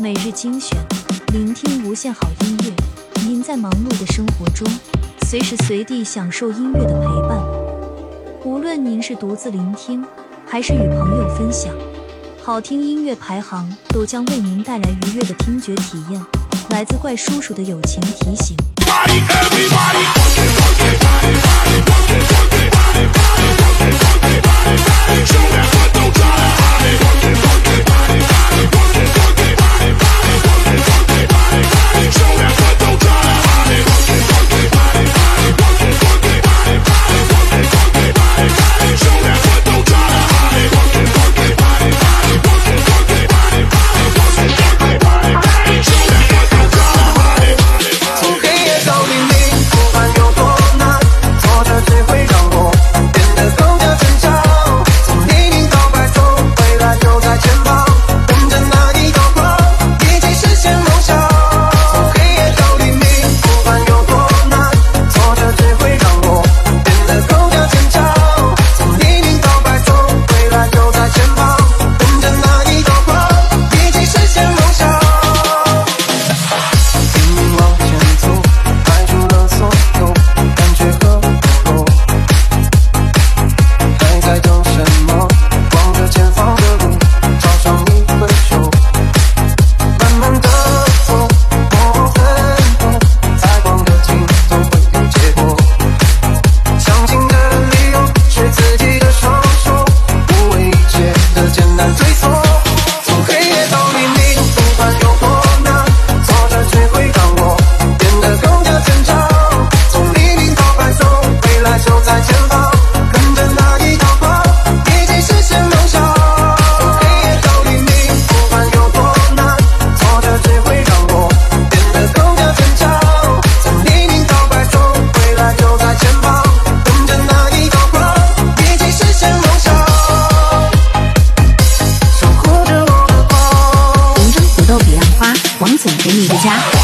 每日精选聆听无限好音乐。您在忙碌的生活中随时随地享受音乐的陪伴。无论您是独自聆听还是与朋友分享好听音乐排行都将为您带来愉悦的听觉体验。来自怪叔叔的友情提醒。Fuck it, fuck it, 你的家。